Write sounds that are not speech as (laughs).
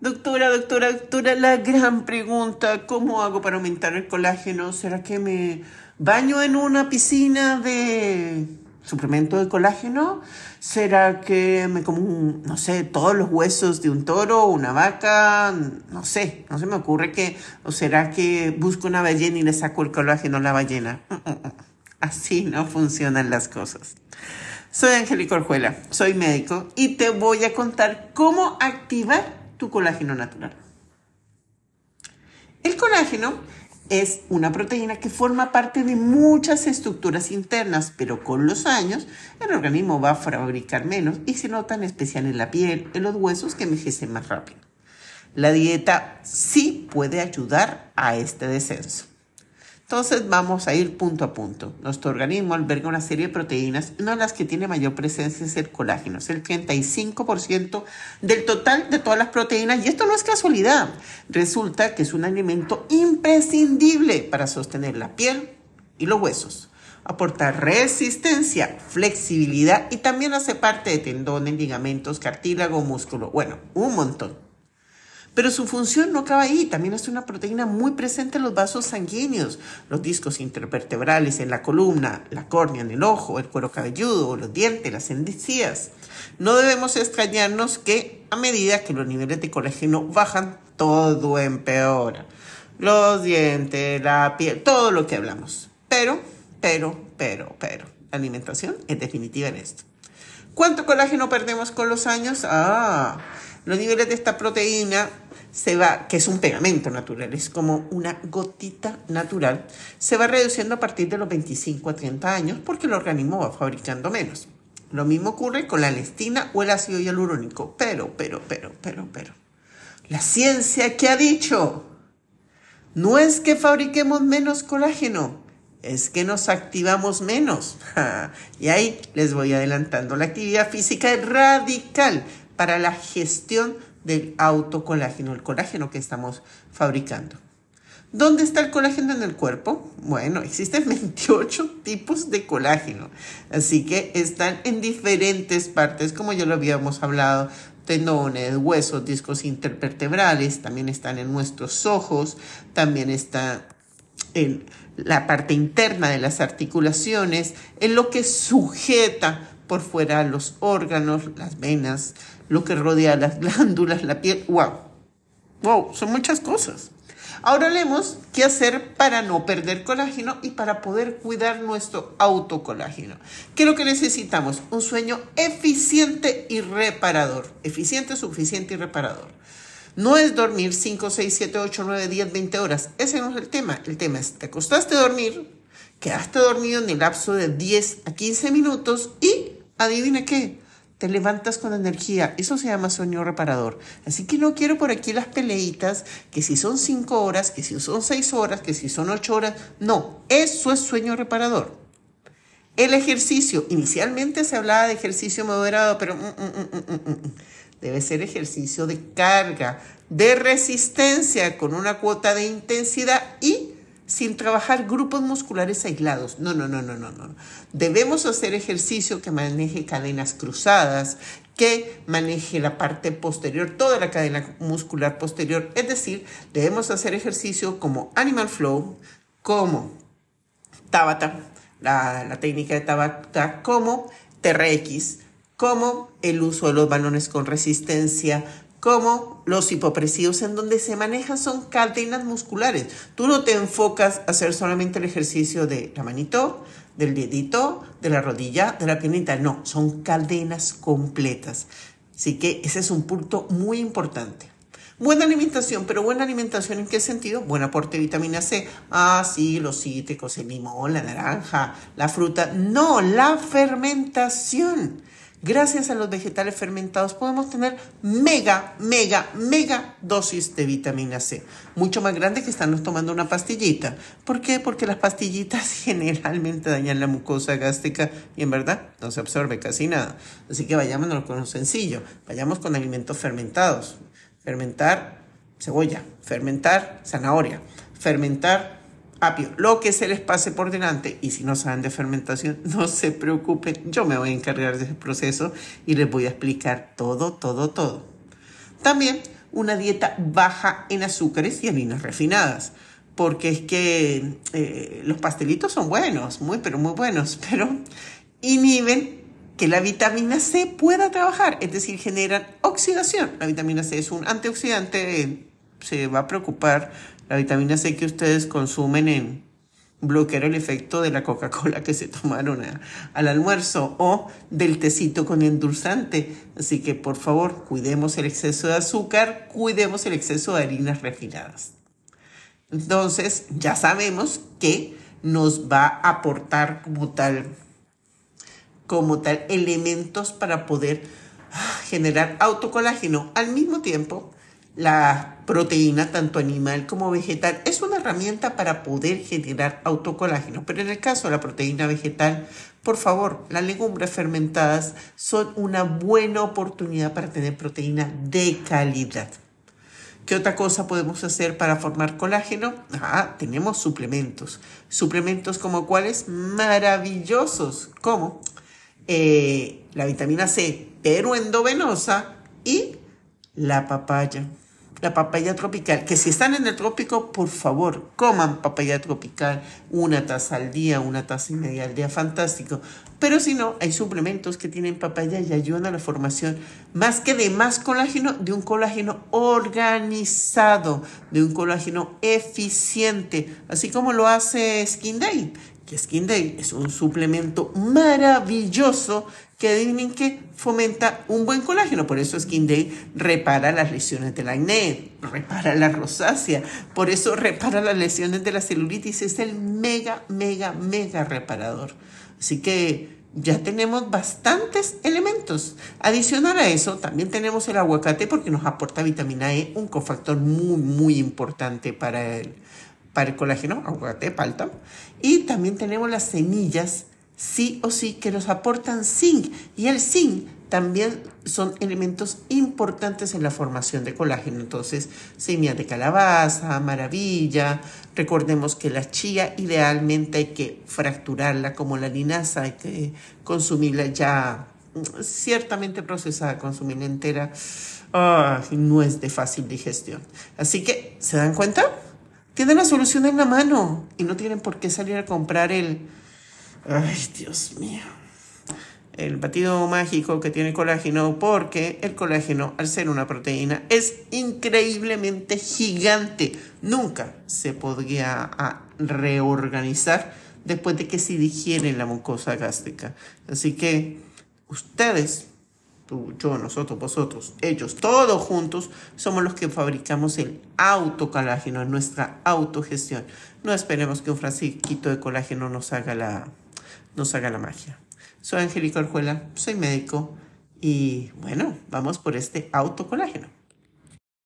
Doctora, doctora, doctora, la gran pregunta, ¿cómo hago para aumentar el colágeno? ¿Será que me baño en una piscina de suplemento de colágeno? ¿Será que me como, no sé, todos los huesos de un toro, una vaca? No sé, no se me ocurre que, o será que busco una ballena y le saco el colágeno a la ballena. Así no funcionan las cosas. Soy Angélica Orjuela, soy médico y te voy a contar cómo activar tu colágeno natural. El colágeno es una proteína que forma parte de muchas estructuras internas, pero con los años el organismo va a fabricar menos y se nota en especial en la piel, en los huesos que envejecen más rápido. La dieta sí puede ayudar a este descenso. Entonces vamos a ir punto a punto. Nuestro organismo alberga una serie de proteínas, una de las que tiene mayor presencia es el colágeno, es el 35% del total de todas las proteínas y esto no es casualidad. Resulta que es un alimento imprescindible para sostener la piel y los huesos. Aporta resistencia, flexibilidad y también hace parte de tendones, ligamentos, cartílago, músculo. Bueno, un montón. Pero su función no acaba ahí, también es una proteína muy presente en los vasos sanguíneos, los discos intervertebrales en la columna, la córnea en el ojo, el cuero cabelludo, los dientes, las encías. No debemos extrañarnos que a medida que los niveles de colágeno bajan, todo empeora. Los dientes, la piel, todo lo que hablamos. Pero, pero, pero, pero, la alimentación es definitiva en esto. ¿Cuánto colágeno perdemos con los años? Ah, los niveles de esta proteína se va, que es un pegamento natural, es como una gotita natural, se va reduciendo a partir de los 25 a 30 años porque el organismo va fabricando menos. Lo mismo ocurre con la lestina o el ácido hialurónico, pero, pero, pero, pero, pero. La ciencia que ha dicho, no es que fabriquemos menos colágeno, es que nos activamos menos. (laughs) y ahí les voy adelantando. La actividad física es radical para la gestión del autocolágeno, el colágeno que estamos fabricando. ¿Dónde está el colágeno en el cuerpo? Bueno, existen (laughs) 28 tipos de colágeno, así que están en diferentes partes, como ya lo habíamos hablado, tendones, huesos, discos intervertebrales, también están en nuestros ojos, también está en la parte interna de las articulaciones, en lo que sujeta por fuera los órganos, las venas, lo que rodea las glándulas, la piel. ¡Wow! ¡Wow! Son muchas cosas. Ahora leemos qué hacer para no perder colágeno y para poder cuidar nuestro autocolágeno. ¿Qué es lo que necesitamos? Un sueño eficiente y reparador. Eficiente, suficiente y reparador. No es dormir 5, 6, 7, 8, 9, 10, 20 horas. Ese no es el tema. El tema es, te acostaste a dormir, quedaste dormido en el lapso de 10 a 15 minutos y adivina qué, te levantas con energía. Eso se llama sueño reparador. Así que no quiero por aquí las peleitas, que si son cinco horas, que si son seis horas, que si son ocho horas. No, eso es sueño reparador. El ejercicio, inicialmente se hablaba de ejercicio moderado, pero mm, mm, mm, debe ser ejercicio de carga, de resistencia, con una cuota de intensidad sin trabajar grupos musculares aislados. No, no, no, no, no, no. Debemos hacer ejercicio que maneje cadenas cruzadas, que maneje la parte posterior, toda la cadena muscular posterior. Es decir, debemos hacer ejercicio como Animal Flow, como Tabata, la, la técnica de Tabata, como TRX, como el uso de los balones con resistencia, como los hipopresivos en donde se manejan son cadenas musculares. Tú no te enfocas a hacer solamente el ejercicio de la manito, del dedito, de la rodilla, de la piernita. No, son cadenas completas. Así que ese es un punto muy importante. Buena alimentación, pero buena alimentación en qué sentido? Buen aporte de vitamina C. Ah, sí, los cítricos, el limón, la naranja, la fruta. No, la fermentación gracias a los vegetales fermentados podemos tener mega, mega, mega dosis de vitamina C. Mucho más grande que estarnos tomando una pastillita. ¿Por qué? Porque las pastillitas (laughs) generalmente dañan la mucosa gástrica y en verdad no se absorbe casi nada. Así que vayámonos con un sencillo. Vayamos con alimentos fermentados. Fermentar cebolla, fermentar zanahoria, fermentar lo que se les pase por delante. Y si no saben de fermentación, (laughs) no se preocupen, yo me voy a encargar de ese proceso y les voy a explicar todo, todo, todo. También una dieta baja en azúcares y harinas refinadas. Porque es que eh, los pastelitos son buenos, muy, pero muy buenos, (laughs) pero inhiben que la vitamina C pueda trabajar, es decir, generan oxidación. La vitamina C es un antioxidante, se va a preocupar la vitamina C que ustedes consumen en bloquear el efecto de la Coca-Cola que se tomaron al almuerzo o del tecito con endulzante. Así que por favor, cuidemos el exceso de azúcar, cuidemos el exceso de harinas refinadas. Entonces, ya sabemos que nos va a aportar como tal como tal elementos para poder generar autocolágeno. Al mismo tiempo, la proteína, tanto animal como vegetal, es una herramienta para poder generar autocolágeno. Pero en el caso de la proteína vegetal, por favor, las legumbres fermentadas son una buena oportunidad para tener proteína de calidad. ¿Qué otra cosa podemos hacer para formar colágeno? Ah, tenemos suplementos. Suplementos como cuáles? Maravillosos. ¿Cómo? Eh, la vitamina C, pero endovenosa, y la papaya. La papaya tropical, que si están en el trópico, por favor, coman papaya tropical, una taza al día, una taza y media al día, fantástico. Pero si no, hay suplementos que tienen papaya y ayudan a la formación, más que de más colágeno, de un colágeno organizado, de un colágeno eficiente, así como lo hace Skin Day que Skin Day es un suplemento maravilloso que adivinen que fomenta un buen colágeno. Por eso Skin Day repara las lesiones de la acné, repara la rosácea, por eso repara las lesiones de la celulitis. Es el mega, mega, mega reparador. Así que ya tenemos bastantes elementos. Adicional a eso, también tenemos el aguacate porque nos aporta vitamina E, un cofactor muy, muy importante para el para el colágeno, aguacate, palta. Y también tenemos las semillas, sí o sí, que nos aportan zinc. Y el zinc también son elementos importantes en la formación de colágeno. Entonces, semillas de calabaza, maravilla. Recordemos que la chía idealmente hay que fracturarla como la linaza, hay que consumirla ya mm, ciertamente procesada, consumirla entera. no es de fácil digestión. Así que, ¿se dan cuenta? Tienen la solución en la mano y no tienen por qué salir a comprar el... Ay, Dios mío. El batido mágico que tiene colágeno porque el colágeno, al ser una proteína, es increíblemente gigante. Nunca se podría reorganizar después de que se digiere la mucosa gástrica. Así que ustedes tú, yo, nosotros, vosotros, ellos, todos juntos, somos los que fabricamos el autocolágeno, nuestra autogestión. No esperemos que un frasquito de colágeno nos haga la, nos haga la magia. Soy Angélica Orjuela, soy médico y bueno, vamos por este autocolágeno.